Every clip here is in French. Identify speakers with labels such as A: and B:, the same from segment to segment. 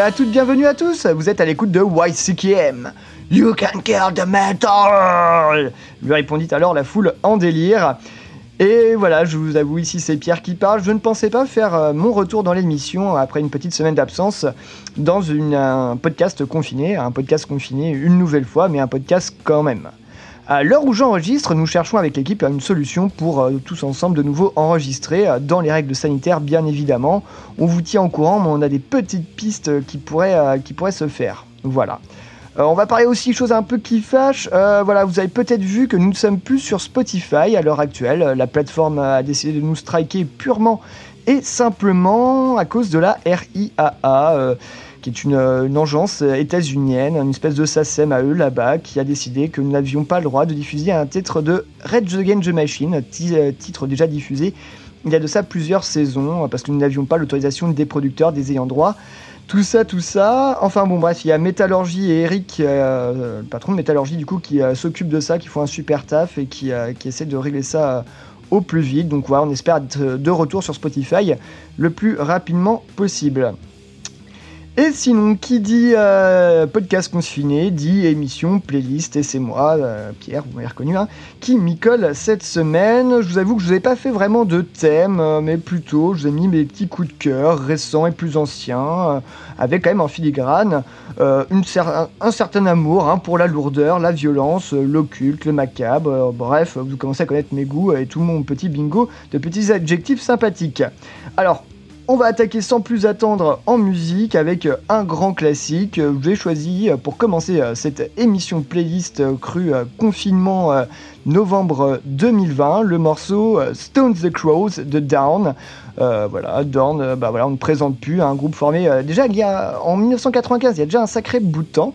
A: À toutes, bienvenue à tous, vous êtes à l'écoute de YCKM. You can kill the metal lui répondit alors la foule en délire. Et voilà, je vous avoue ici c'est Pierre qui parle. Je ne pensais pas faire euh, mon retour dans l'émission après une petite semaine d'absence dans un podcast confiné, un podcast confiné une nouvelle fois, mais un podcast quand même. À l'heure où j'enregistre, nous cherchons avec l'équipe une solution pour euh, tous ensemble de nouveau enregistrer, euh, dans les règles sanitaires bien évidemment. On vous tient au courant, mais on a des petites pistes qui pourraient, euh, se faire. Voilà. On va parler aussi choses un peu qui fâchent. Voilà, vous avez peut-être vu que nous ne sommes plus sur Spotify à l'heure actuelle. La plateforme a décidé de nous striker purement et simplement à cause de la RIAA. Euh, qui est une, euh, une agence états-unienne, une espèce de SACEM à eux là-bas, qui a décidé que nous n'avions pas le droit de diffuser un titre de Red Against the Machine, euh, titre déjà diffusé il y a de ça plusieurs saisons, euh, parce que nous n'avions pas l'autorisation des producteurs, des ayants droit. Tout ça, tout ça. Enfin bon, bref, il y a Métallurgie et Eric, euh, le patron de Métallurgie, du coup, qui euh, s'occupe de ça, qui font un super taf et qui, euh, essaie de régler ça euh, au plus vite. Donc voilà, on espère être de retour sur Spotify le plus rapidement possible. Et sinon, qui dit euh, podcast confiné, dit émission, playlist, et c'est moi, euh, Pierre, vous m'avez reconnu, hein, qui m'y colle cette semaine. Je vous avoue que je vous ai pas fait vraiment de thème, euh, mais plutôt je vous ai mis mes petits coups de cœur récents et plus anciens, euh, avec quand même en filigrane un, certain amour hein, pour la lourdeur, la violence, l'occulte, le macabre. bref, vous commencez à connaître mes goûts et tout mon petit bingo de petits adjectifs sympathiques. Alors, on va attaquer sans plus attendre en musique avec euh, un grand classique. Euh, J'ai choisi euh, pour commencer cette émission playlist crue confinement novembre euh, 2020 le morceau Stone the Crows de Down. Voilà, Down, bah voilà, on ne présente plus un groupe formé déjà il y a en 1995, il y a déjà un sacré bout de temps.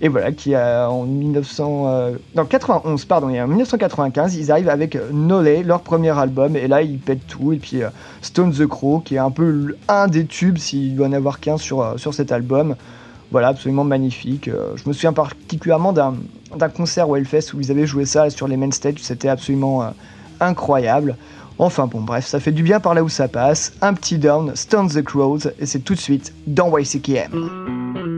A: Et voilà, qui a en 1900, euh, non, 91, pardon, en 1995, ils arrivent avec euh, Nolay, leur premier album, et là ils pètent tout. Et puis euh, Stone the Crow, qui est un peu un des tubes, s'il doit en avoir qu'un sur, euh, sur cet album. Voilà, absolument magnifique. Je me souviens particulièrement d'un concert au Hellfest où ils avaient joué ça sur les main stage, c'était absolument incroyable. Enfin bon, bref, ça fait du bien par là où ça passe. Un petit down, Stone the Crows, et c'est tout de suite dans YCKM.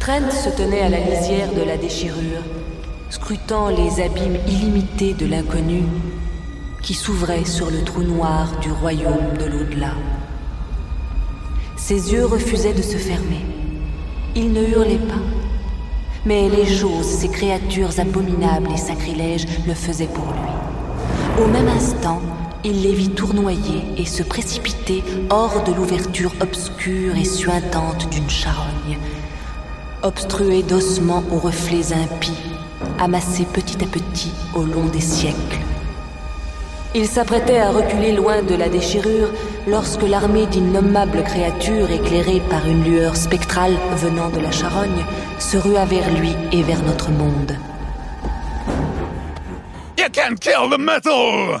B: Trent se tenait à la lisière de la déchirure, scrutant les abîmes illimités de l'inconnu qui s'ouvraient sur le trou noir du royaume de l'au-delà. Ses yeux refusaient de se fermer. Il ne hurlait pas. Mais les choses, ces créatures abominables et sacrilèges, le faisaient pour lui. Au même instant, il les vit tournoyer et se précipiter hors de l'ouverture obscure et suintante d'une charogne, obstruée d'ossements aux reflets impies, amassés petit à petit au long des siècles. Il s'apprêtait à reculer loin de la déchirure lorsque l'armée d'innommables créatures éclairées par une lueur spectrale venant de la charogne se rua vers lui et vers notre monde.
C: You can kill the metal!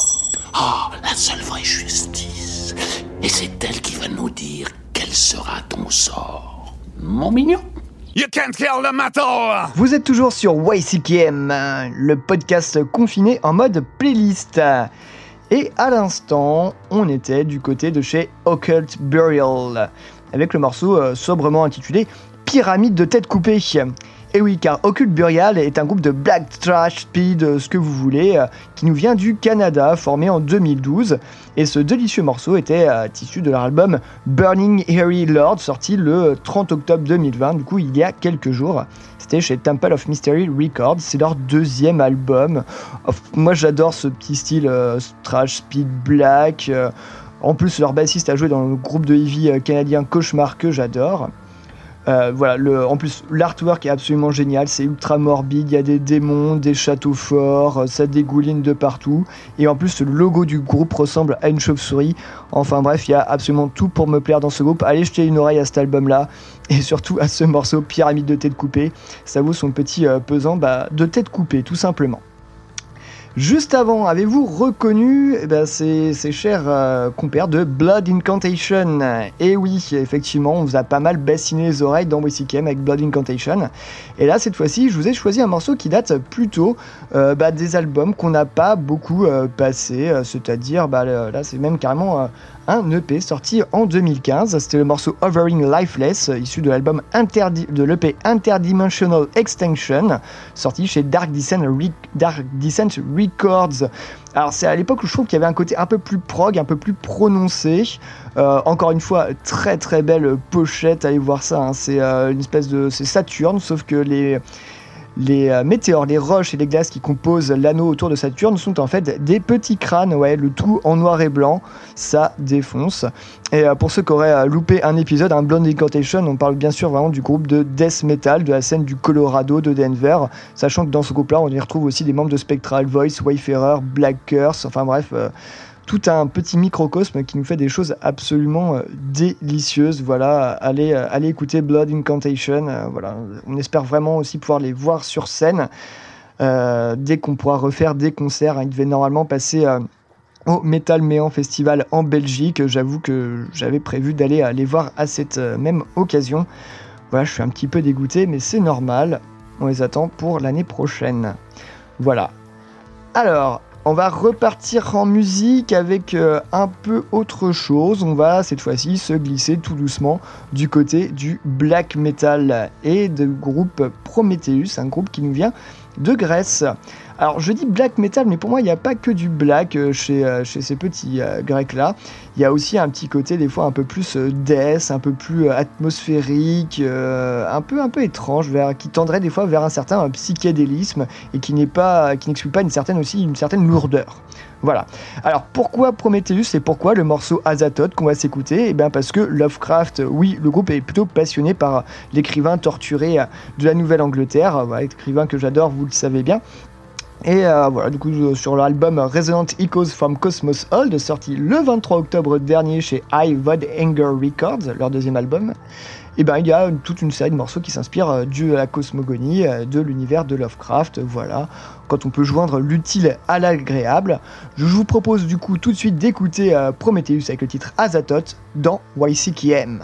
D: Ah, la seule vraie justice. Et c'est elle qui va nous dire quel sera ton sort. Mon mignon.
E: You can't kill the metal.
A: Vous êtes toujours sur YCKM, le podcast confiné en mode playlist. Et à l'instant, on était du côté de chez Occult Burial, avec le morceau euh, sobrement intitulé Pyramide de tête coupée. Et oui, car Occult Burial est un groupe de black trash, speed, ce que vous voulez, euh, qui nous vient du Canada, formé en 2012. Et ce délicieux morceau était euh, issu de leur album Burning Harry Lord, sorti le 30 octobre 2020, du coup il y a quelques jours. C'était chez Temple of Mystery Records, c'est leur deuxième album. Moi j'adore ce petit style euh, trash, speed, black. euh, en plus, leur bassiste a joué dans le groupe de heavy euh, canadien Cauchemar que j'adore. Euh, voilà, le, en plus, l'artwork est absolument génial, c'est ultra morbide, il y a des démons, des châteaux forts, euh, ça dégouline de partout. Et en plus, le logo du groupe ressemble à une chauve-souris. Enfin bref, il y a absolument tout pour me plaire dans ce groupe. Allez jeter une oreille à cet album-là, et surtout à ce morceau Pyramide de tête coupée. Ça vaut son petit euh, pesant bah, de tête coupée, tout simplement. Juste avant, avez-vous reconnu eh ben, ces, chers euh, compères de Blood Incantation? Et oui, effectivement, on vous a pas mal bassiné les oreilles dans WCKM avec Blood Incantation. Et là, cette fois-ci, je vous ai choisi un morceau qui date plutôt euh, bah, des albums qu'on n'a pas beaucoup euh, passé, euh, c'est-à-dire, bah, là, c'est même carrément un EP sorti en 2015. C'était le morceau Overing Lifeless, issu de l'album de l'EP Interdimensional Extinction, sorti chez Dark Descent, Re- Dark Descent Records. Alors c'est à l'époque où je trouve qu'il y avait un côté un peu plus prog, un peu plus prononcé. Euh, encore une fois, très très belle pochette, allez voir ça. hein. C'est euh, une espèce de, c'est Saturne, sauf que les les euh, météores, les roches et les glaces qui composent l'anneau autour de Saturne sont en fait des petits crânes, ouais, le tout en noir et blanc, ça défonce. Et euh, pour ceux qui auraient euh, loupé un épisode, un Blonde Incantation, on parle bien sûr vraiment du groupe de death metal, de la scène du Colorado, de Denver, sachant que dans ce groupe-là, on y retrouve aussi des membres de Spectral Voice, Wayfarer, Black Curse, enfin bref, tout un petit microcosme qui nous fait des choses absolument euh, délicieuses. Voilà, allez, euh, allez écouter Blood Incantation. euh, voilà, on espère vraiment aussi pouvoir les voir sur scène dès qu'on pourra refaire des concerts. hein. Ils devaient normalement passer au Metal Méan Festival en Belgique. J'avoue que j'avais prévu d'aller les voir à cette même occasion. Voilà, je suis un petit peu dégoûté, mais c'est normal. On les attend pour l'année prochaine. Voilà. Alors, on va repartir en musique avec euh, un peu autre chose. On va cette fois-ci se glisser tout doucement du côté du black metal et du groupe Prometheus, un groupe qui nous vient de Grèce. Alors je dis black metal, mais pour moi il n'y a pas que du black euh, chez, euh, chez ces petits euh, grecs là. Il y a aussi un petit côté des fois un peu plus death, un peu plus atmosphérique, un peu un peu étrange, vers, qui tendrait des fois vers un certain psychédélisme et qui n'est pas, qui n'exclut pas une certaine aussi une certaine lourdeur. Voilà. Alors pourquoi Prometheus et pourquoi le morceau Azathoth qu'on va s'écouter? Eh bien parce que Lovecraft, oui, le groupe est plutôt passionné par l'écrivain torturé de la Nouvelle-Angleterre, écrivain que j'adore, vous le savez bien. Et euh, voilà, du coup, euh, sur l'album Resonant Echoes from Cosmos Old, sorti le 23 octobre dernier chez High Vod Anger Records, leur deuxième album, et ben il y a toute une série de morceaux qui s'inspirent euh, de la cosmogonie, de l'univers de Lovecraft, voilà, quand on peut joindre l'utile à l'agréable. Je vous propose du coup tout de suite d'écouter Prometheus avec le titre Azathoth dans YCKM.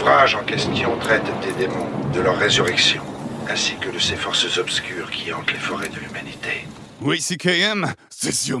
F: L'ouvrage en question traite des démons, de leur résurrection, ainsi que de ces forces obscures qui hantent les forêts de l'humanité.
E: Oui, CKM, c'est sur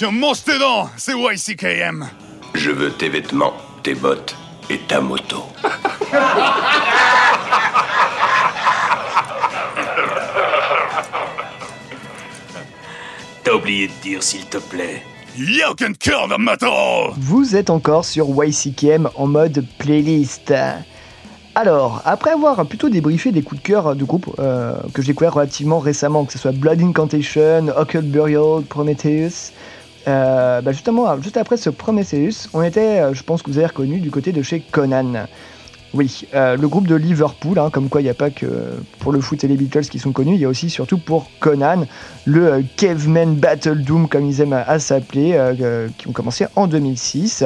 E: Tiens, mange tes dents, c'est YCKM.
G: Je veux tes vêtements, tes bottes et ta moto. T'as oublié de dire s'il te plaît.
E: You can kill the metal
A: Vous êtes encore sur YCKM en mode playlist. Alors, après avoir plutôt débriefé des coups de cœur de groupe euh, que j'ai découvert relativement récemment, que ce soit Blood Incantation, Occult Burial, Prometheus, euh, bah justement, juste après ce Prometheus, on était, euh, je pense que vous avez reconnu, du côté de chez Conan. Oui, euh, le groupe de Liverpool, hein, comme quoi il n'y a pas que pour le foot et les Beatles qui sont connus, il y a aussi surtout pour Conan, le Caveman Battle Doom, comme ils aiment à, s'appeler, qui ont commencé en 2006.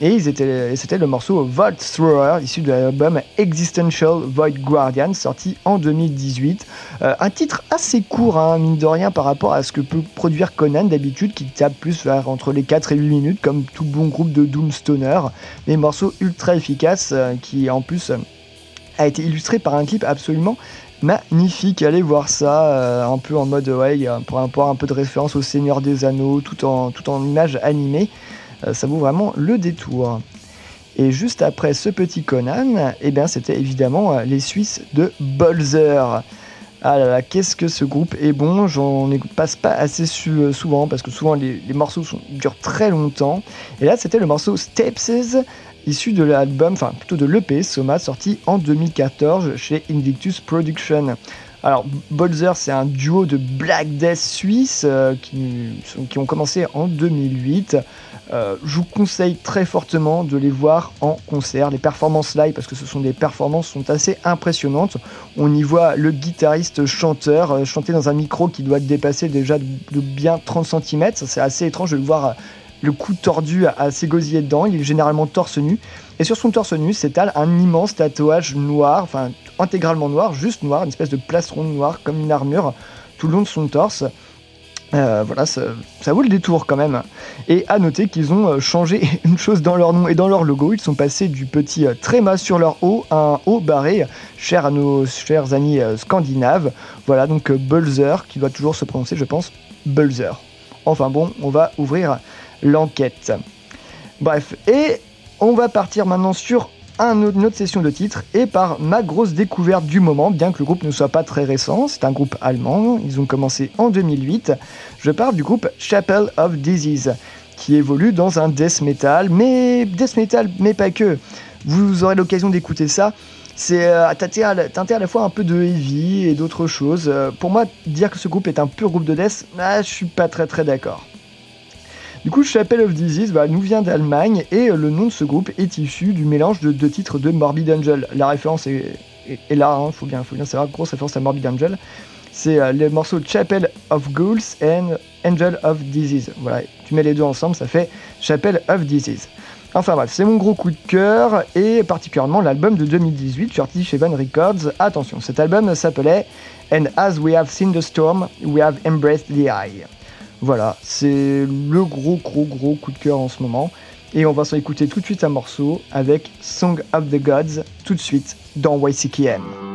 A: Et c'était le morceau Vault Thrower, issu de l'album Existential Void Guardian, sorti en 2018. Euh, un titre assez court, hein, mine de rien, par rapport à ce que peut produire Conan d'habitude, qui tape plus vers entre les 4 et 8 minutes, comme tout bon groupe de Doom Stoner. Mais morceau ultra efficace, euh, qui en plus a été illustré par un clip absolument magnifique. Allez voir ça, euh, un peu en mode, ouais, pour avoir un peu de référence au Seigneur des Anneaux, tout en, tout en images animées. Euh, ça vaut vraiment le détour. Et juste après ce petit Conan, eh bien, c'était évidemment euh, les Suisses de Bolzer. Ah là là, qu'est-ce que ce groupe est bon, j'en passe pas assez euh, souvent parce que souvent les, morceaux durent très longtemps. Et là, c'était le morceau Steps, issu de l'album, enfin plutôt de l'EP Soma, sorti en 2014 chez Invictus Production. Alors, Bolzer, c'est un duo de Black Death suisse qui ont commencé en 2008. Euh, je vous conseille très fortement de les voir en concert. Les performances live, parce que ce sont des performances, sont assez impressionnantes. On y voit le guitariste chanteur euh, chanter dans un micro qui doit dépasser déjà de, bien 30 cm. C'est assez étrange de le voir euh, le cou tordu à, à s'égosiller dedans. Il est généralement torse nu. Et sur son torse nu s'étale un immense tatouage noir, enfin intégralement noir, juste noir, une espèce de plastron noir comme une armure tout le long de son torse. Euh, voilà, ça, vaut le détour quand même. Et à noter qu'ils ont euh, changé une chose dans leur nom et dans leur logo. Ils sont passés du petit euh, tréma sur leur haut à un haut barré, cher à nos chers amis scandinaves. Voilà, donc Bulzer, qui doit toujours se prononcer, je pense, Bulzer. Enfin bon, on va ouvrir l'enquête. Bref, et on va partir maintenant sur un une autre session de titres et par ma grosse découverte du moment, bien que le groupe ne soit pas très récent, c'est un groupe allemand, ils ont commencé en 2008. Je parle du groupe Chapel of Disease, qui évolue dans un death metal, mais death metal, mais pas que. Vous aurez l'occasion d'écouter ça. C'est euh, teinté, à la- teinté à la fois un peu de heavy et d'autres choses. Euh, pour moi, dire que ce groupe est un pur groupe de death, ah, je suis pas très très d'accord. Du coup, Chapel of Disease bah, nous vient d'Allemagne et euh, le nom de ce groupe est issu du mélange de deux titres de Morbid Angel. La référence est, là, il faut, bien, faut bien savoir, grosse référence à Morbid Angel. C'est euh, le morceau Chapel of Ghouls and Angel of Disease. Voilà, tu mets les deux ensemble, ça fait Chapel of Disease. Enfin bref, c'est mon gros coup de cœur et particulièrement l'album de 2018 sorti chez Van Records. Attention, cet album s'appelait And As We Have Seen the Storm, We Have Embraced the Eye. Voilà, c'est le gros gros gros coup de cœur en ce moment. Et on va s'en écouter tout de suite un morceau avec Song of the Gods, tout de suite dans YCKM.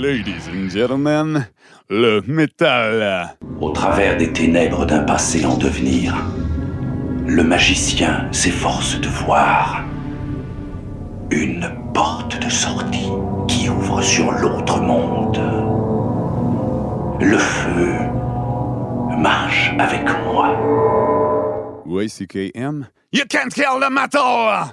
H: Ladies and gentlemen, le métal.
I: Au travers des ténèbres d'un passé en devenir, le magicien s'efforce de voir une porte de sortie qui ouvre sur l'autre monde. Le feu marche avec moi.
H: YCKM.
E: You can't kill the metal!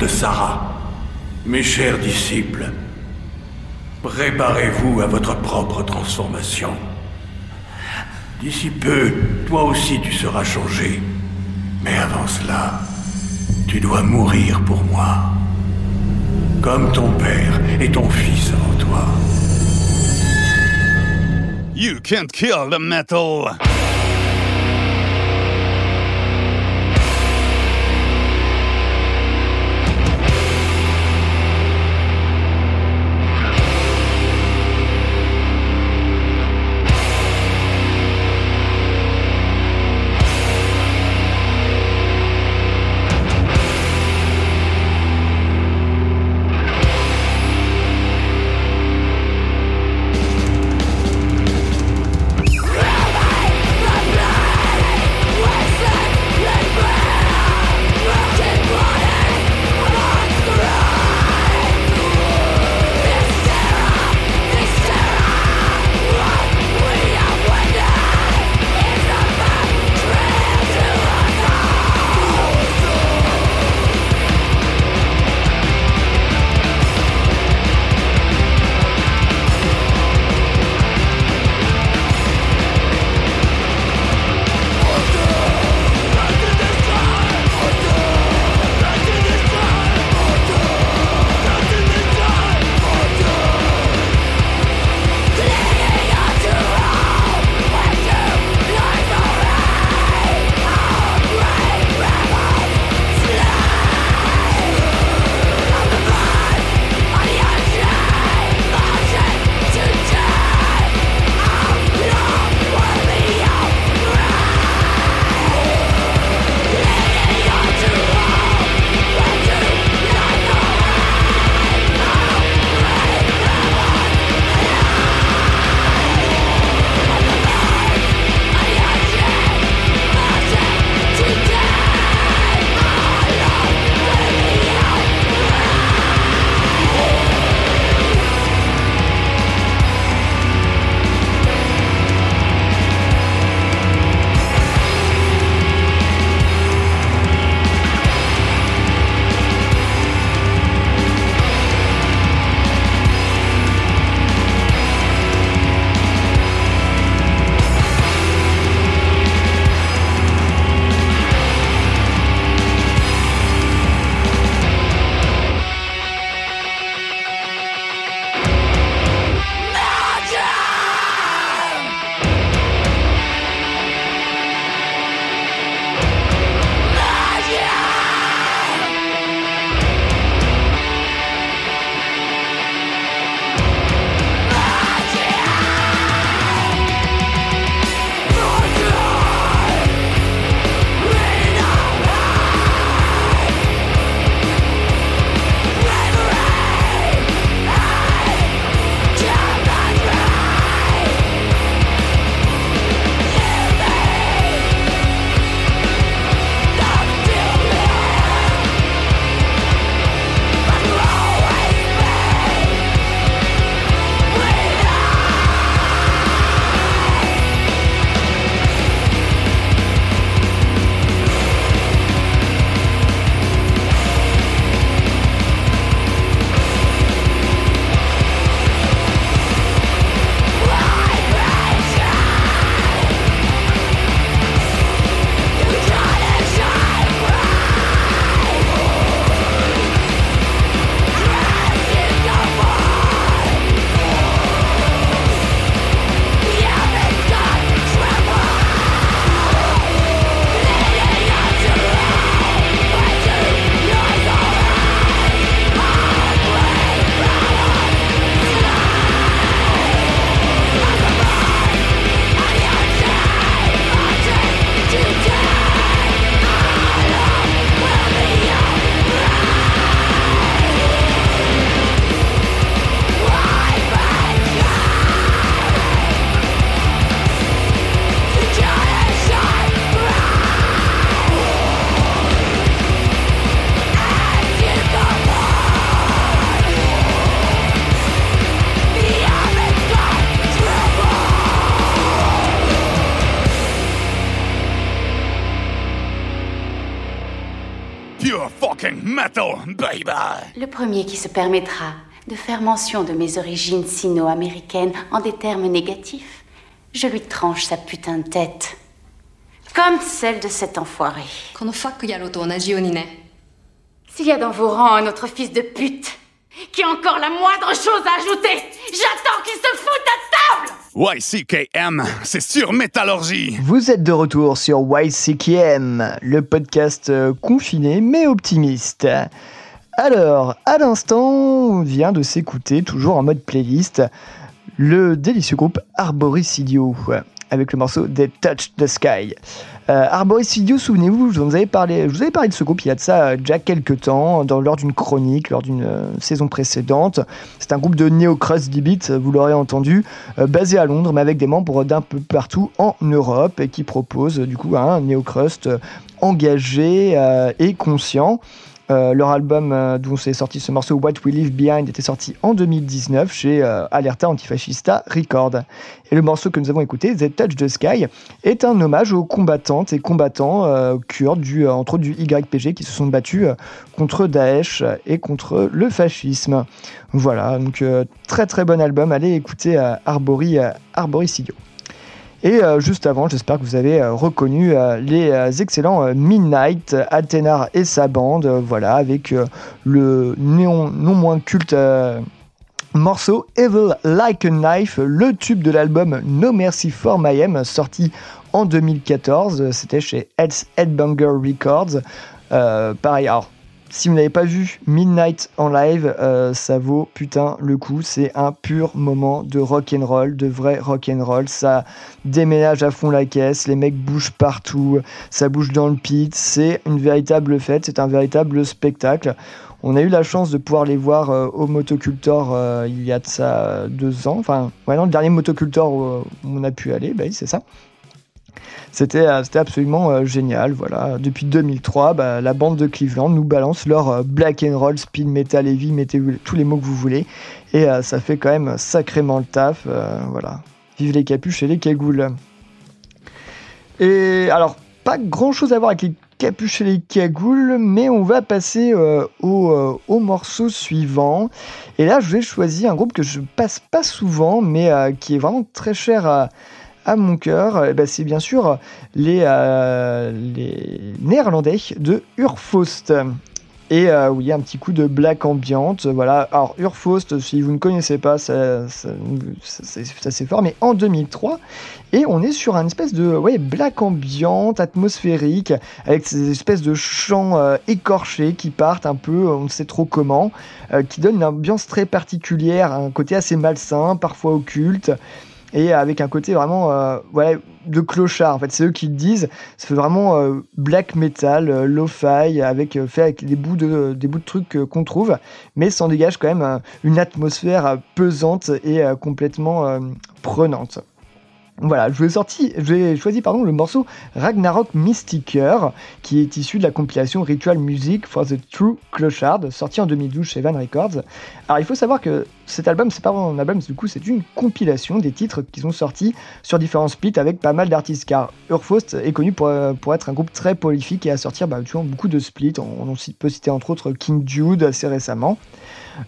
G: de Sarah. Mes chers disciples, préparez-vous à votre propre transformation. D'ici peu, toi aussi tu seras changé. Mais avant cela, tu dois mourir pour moi. Comme ton père et ton fils avant toi.
H: You can't kill the metal.
J: Premier qui se permettra de faire mention de mes origines sino-américaines en des termes négatifs, je lui tranche sa putain de tête. Comme celle de cet enfoiré. S'il y a dans vos rangs un autre fils de pute qui a encore la moindre chose à ajouter, j'attends qu'il se foute à table
H: YCKM, c'est sur Métallurgie.
A: Vous êtes de retour sur YCKM, le podcast euh, confiné mais optimiste. Alors, à l'instant, on vient de s'écouter, toujours en mode playlist, le délicieux groupe Arboricidio avec le morceau They Touch the Sky. Euh, Arboricidio, souvenez-vous, je vous, avais parlé, vous parlé de ce groupe il y a de ça euh, déjà quelques temps, lors d'une chronique, lors d'une euh, saison précédente. C'est un groupe de néo-crust d vous l'aurez entendu, basé à Londres, mais avec des membres d'un peu partout en Europe, et qui propose du coup un néo-crust engagé et conscient. Euh, leur album euh, d'où s'est sorti ce morceau What We Leave Behind était sorti en 2019 chez euh, Alerta Antifascista Record. Et le morceau que nous avons écouté, The Touch the Sky, est un hommage aux combattantes et combattants kurdes, du, entre autres du YPG, qui se sont battus contre Daesh et contre le fascisme. Voilà, donc très très bon album. Allez écouter Arbori, Arboricidio. Et euh, juste avant, j'espère que vous avez euh, reconnu euh, les excellents Midnight, Athénar et sa bande, voilà, avec le non moins culte morceau Evil Like a Knife, le tube de l'album No Mercy for My M, sorti en 2014. C'était chez Headbanger Records. pareil, si vous n'avez pas vu Midnight en live, euh, ça vaut putain le coup. C'est un pur moment de rock and roll, de vrai rock and roll. Ça déménage à fond la caisse, les mecs bougent partout, ça bouge dans le pit. C'est une véritable fête, c'est un véritable spectacle. On a eu la chance de pouvoir les voir euh, au Motocultor euh, il y a deux ans. Enfin, le dernier Motocultor où, on a pu aller, bah c'est ça. C'était euh, absolument euh, génial. Voilà. Depuis 2003, bah, la bande de Cleveland nous balance leur euh, black and roll, speed metal, heavy, mettez tous les mots que vous voulez. Et ça fait quand même sacrément le taf. voilà. Vive les capuches et les cagoules. Et alors, pas grand chose à voir avec les capuches et les cagoules, mais on va passer au, au, morceau suivant. Et là, je vais choisir un groupe que je passe pas souvent, mais qui est vraiment très cher à à mon cœur, eh ben, c'est bien sûr les, euh, Néerlandais de Urfaust. Et euh, oui, un petit coup de black ambiante. Voilà. Alors, Urfaust, si vous ne connaissez pas, ça, c'est assez fort, mais en 2003. Et on est sur un espèce de black ambiante, atmosphérique, avec ces espèces de chants euh, écorchés qui partent un peu, on ne sait trop comment, qui donnent une ambiance très particulière, un côté assez malsain, parfois occulte et avec un côté vraiment euh, de clochard en fait. C'est eux qui le disent. C'est vraiment euh, black metal euh, lo-fi avec fait avec des bouts de des bouts de trucs qu'on trouve. Mais ça en dégage quand même une atmosphère pesante et complètement prenante voilà, je sorti, j'ai choisi pardon, le morceau Ragnarok Mystiker, qui est issu de la compilation Ritual Music for the True Clochard, sorti en 2012 chez Van Records. Alors il faut savoir que cet album, c'est pas vraiment un album, du coup c'est une compilation des titres qu'ils ont sortis sur différents splits avec pas mal d'artistes, car Urfaust est connu pour, pour, être un groupe très prolifique et à sortir bah, beaucoup de splits. On, on peut citer entre autres King Jude assez récemment.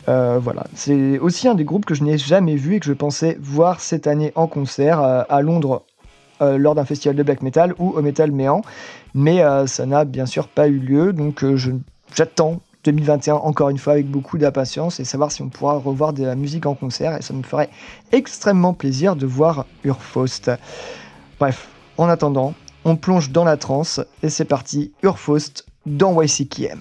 A: Euh, voilà, c'est aussi un des groupes que je n'ai jamais vu et que je pensais voir cette année en concert euh, à Londres euh, lors d'un festival de black metal ou au Metal Méant, mais ça n'a bien sûr pas eu lieu, donc j'attends 2021 encore une fois avec beaucoup d'impatience et savoir si on pourra revoir de la musique en concert. Et ça me ferait extrêmement plaisir de voir Urfaust. Bref, en attendant, on plonge dans la transe et c'est parti, Urfaust dans YCKM.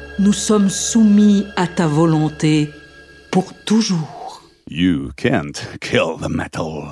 K: nous sommes soumis à ta volonté pour toujours.
H: You can't kill the metal.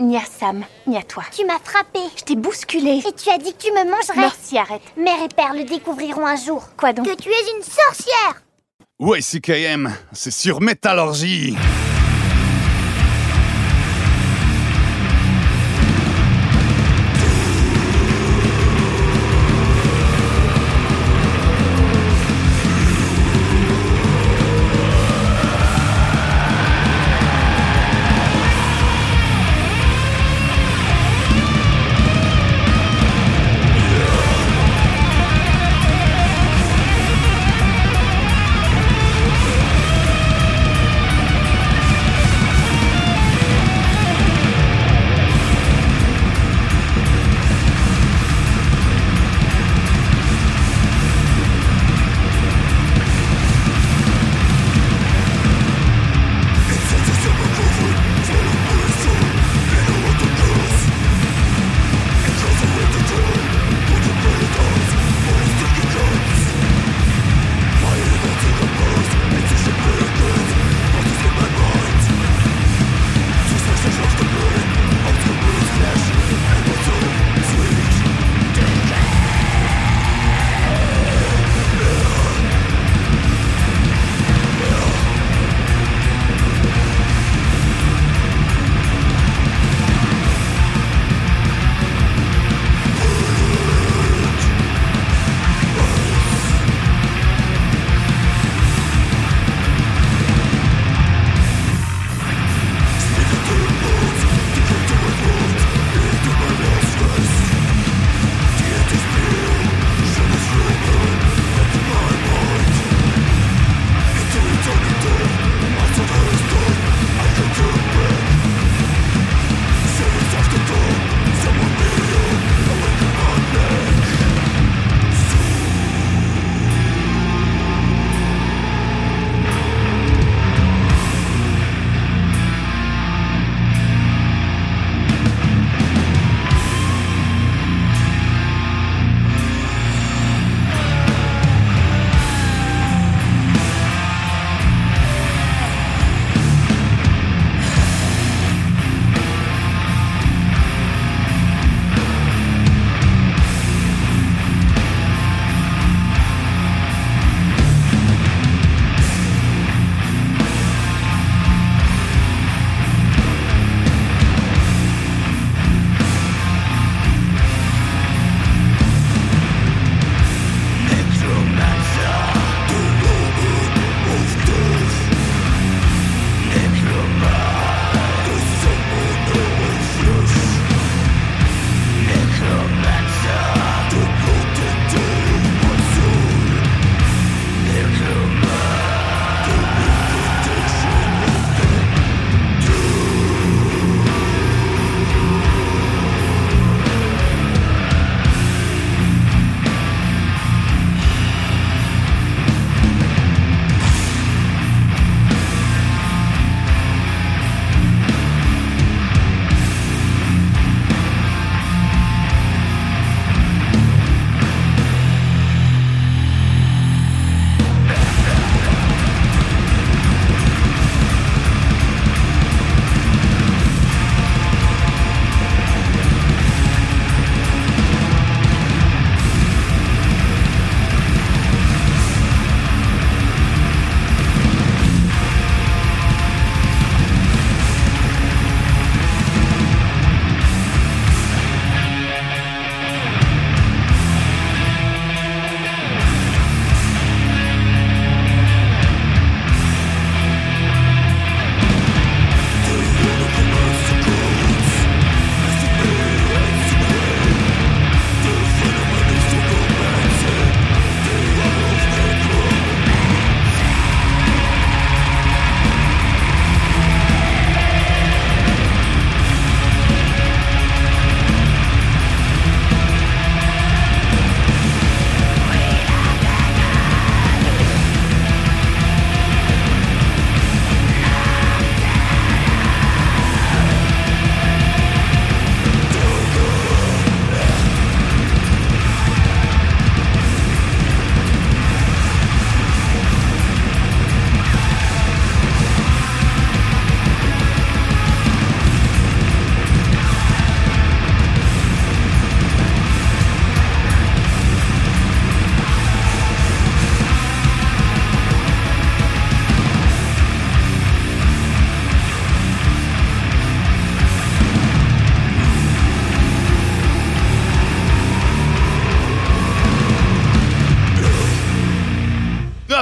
J: Ni à Sam, ni à toi.
L: Tu m'as frappé.
J: Je t'ai bousculé.
L: Et tu as dit que tu me mangerais.
J: Merci, arrête.
L: Mère et père le découvriront un jour.
J: Quoi donc?
L: Que tu es une sorcière.
H: YCKM, c'est sur Métallurgie.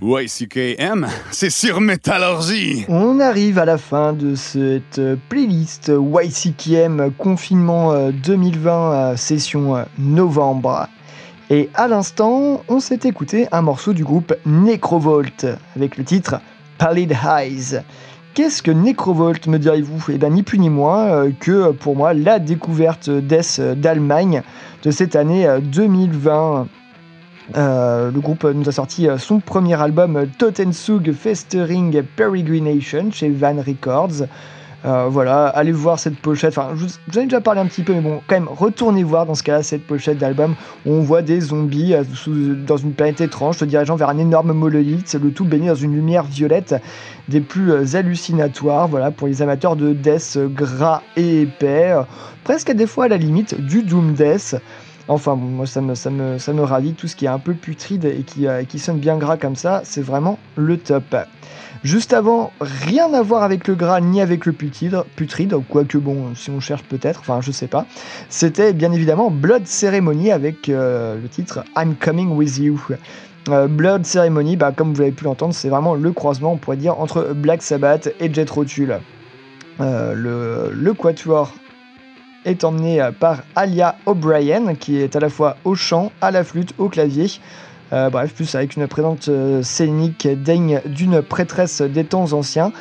H: YCKM, c'est sur Métallurgie.
A: On arrive à la fin de cette playlist YCKM confinement 2020 session novembre. Et à l'instant, on s'est écouté un morceau du groupe Necrovolt avec le titre Pallid Eyes. Qu'est-ce que Necrovolt, me direz-vous? Eh bien, ni plus ni moins que pour moi la découverte Death d'Allemagne de cette année 2020. Euh, le groupe nous a sorti son premier album Totensug Festering Peregrination chez Van Records. Euh, voilà, allez voir cette pochette. Enfin, je vous en ai déjà parlé un petit peu, mais bon, quand même, retournez voir dans ce cas-là cette pochette d'album où on voit des zombies euh, dans une planète étrange se dirigeant vers un énorme monolithe, le tout baigné dans une lumière violette des plus euh, hallucinatoires. Voilà, pour les amateurs de death gras et épais, euh, presque à des fois à la limite du doom death. Enfin, moi, ça me, ça, me, ça me ravit. Tout ce qui est un peu putride et qui, euh, qui sonne bien gras comme ça, c'est vraiment le top. Juste avant, rien à voir avec le gras ni avec le putride, putride quoique bon, si on cherche peut-être, enfin je sais pas. C'était bien évidemment Blood Ceremony avec euh, le titre I'm Coming With You. Euh, Blood Ceremony, bah, comme vous avez pu l'entendre, c'est vraiment le croisement, on pourrait dire, entre Black Sabbath et Jet. Euh, le, le quatuor est emmené par Alia O'Brien, qui est à la fois au chant, à la flûte, au clavier. Euh, bref, plus avec une présente euh, scénique digne d'une prêtresse des temps anciens.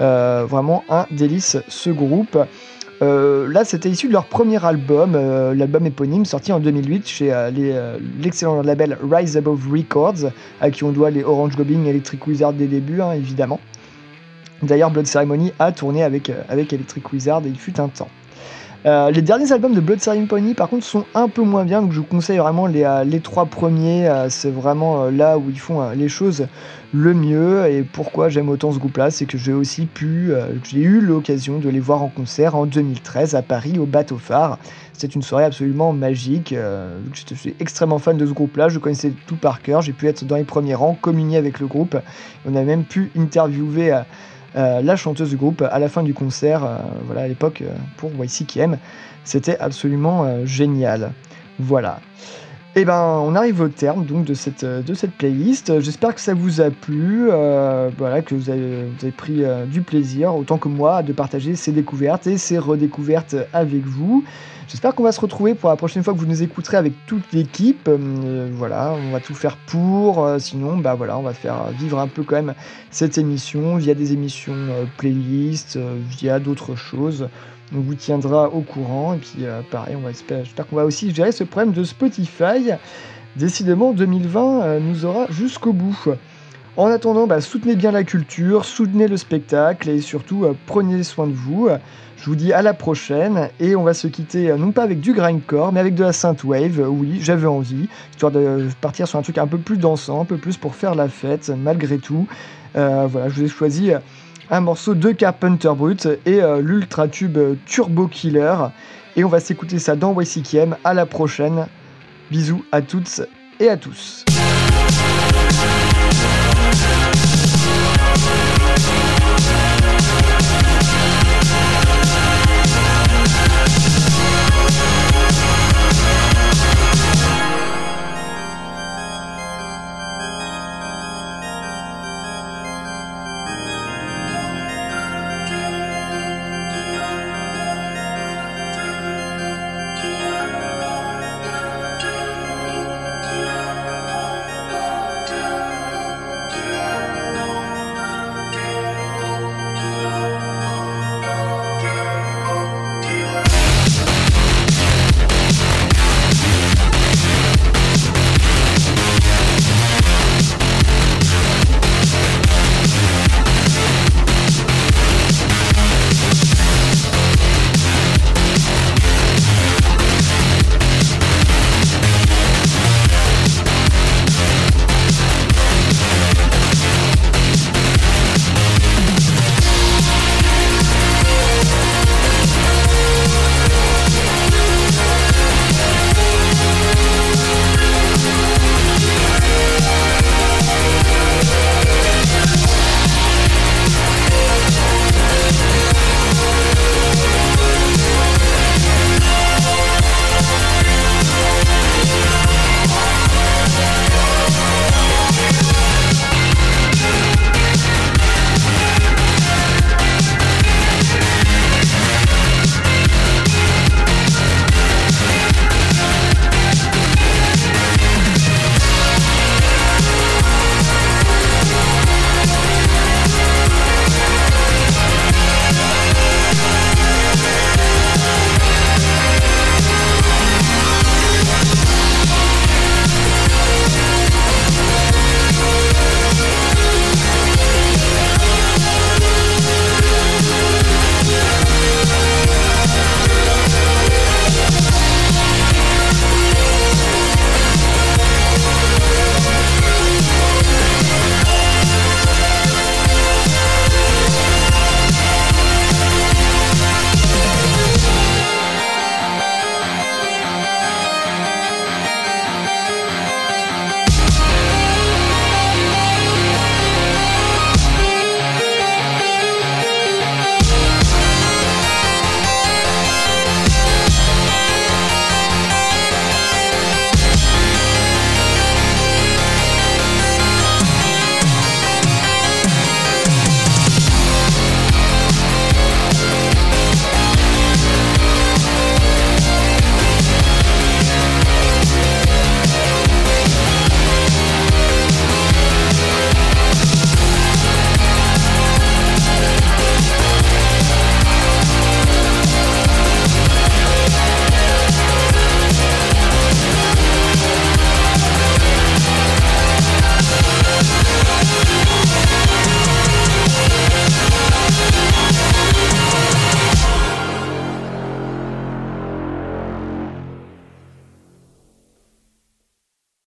A: Euh, vraiment un délice ce groupe. Euh, là, c'était issu de leur premier album, euh, l'album éponyme sorti en 2008 chez euh, l'excellent label Rise Above Records, à qui on doit les Orange Goblin Electric Wizard des débuts, hein, évidemment. D'ailleurs, Blood Ceremony a tourné avec, avec Electric Wizard et il fut un temps. Euh, les derniers albums de Blood Ceremony par contre sont un peu moins bien, donc je vous conseille vraiment les, euh, les trois premiers, euh, c'est vraiment là où ils font les choses le mieux, et pourquoi j'aime autant ce groupe là, c'est que j'ai aussi pu, j'ai eu l'occasion de les voir en concert en 2013 à Paris au Bateau Phare, c'est une soirée absolument magique, je suis extrêmement fan de ce groupe là, je connaissais tout par cœur, j'ai pu être dans les premiers rangs, communier avec le groupe, on a même pu interviewer... Euh, la chanteuse du groupe à la fin du concert, euh, voilà à l'époque euh, pour YCKM. C'était absolument génial. Voilà. Et eh ben, on arrive au terme donc de cette, de cette playlist. J'espère que ça vous a plu, voilà, que vous avez, pris du plaisir, autant que moi, de partager ces découvertes et ces redécouvertes avec vous. J'espère qu'on va se retrouver pour la prochaine fois que vous nous écouterez avec toute l'équipe. Euh, voilà, on va tout faire pour. sinon, bah voilà, on va faire vivre un peu quand même cette émission via des émissions playlist, via d'autres choses on vous tiendra au courant. Et puis, euh, pareil, on va espérer, j'espère qu'on va aussi gérer ce problème de Spotify. Décidément, 2020 euh, nous aura jusqu'au bout. En attendant, bah, soutenez bien la culture, soutenez le spectacle et surtout euh, prenez soin de vous. Je vous dis à la prochaine et on va se quitter non pas avec du grindcore mais avec de la synthwave. Oui, j'avais envie, histoire de partir sur un truc un peu plus dansant, un peu plus pour faire la fête malgré tout. voilà, je vous ai choisi un morceau de Carpenter Brut et euh, l'ultra tube Turbo Killer. Et on va s'écouter ça dans YCKM. À la prochaine. Bisous à toutes et à tous.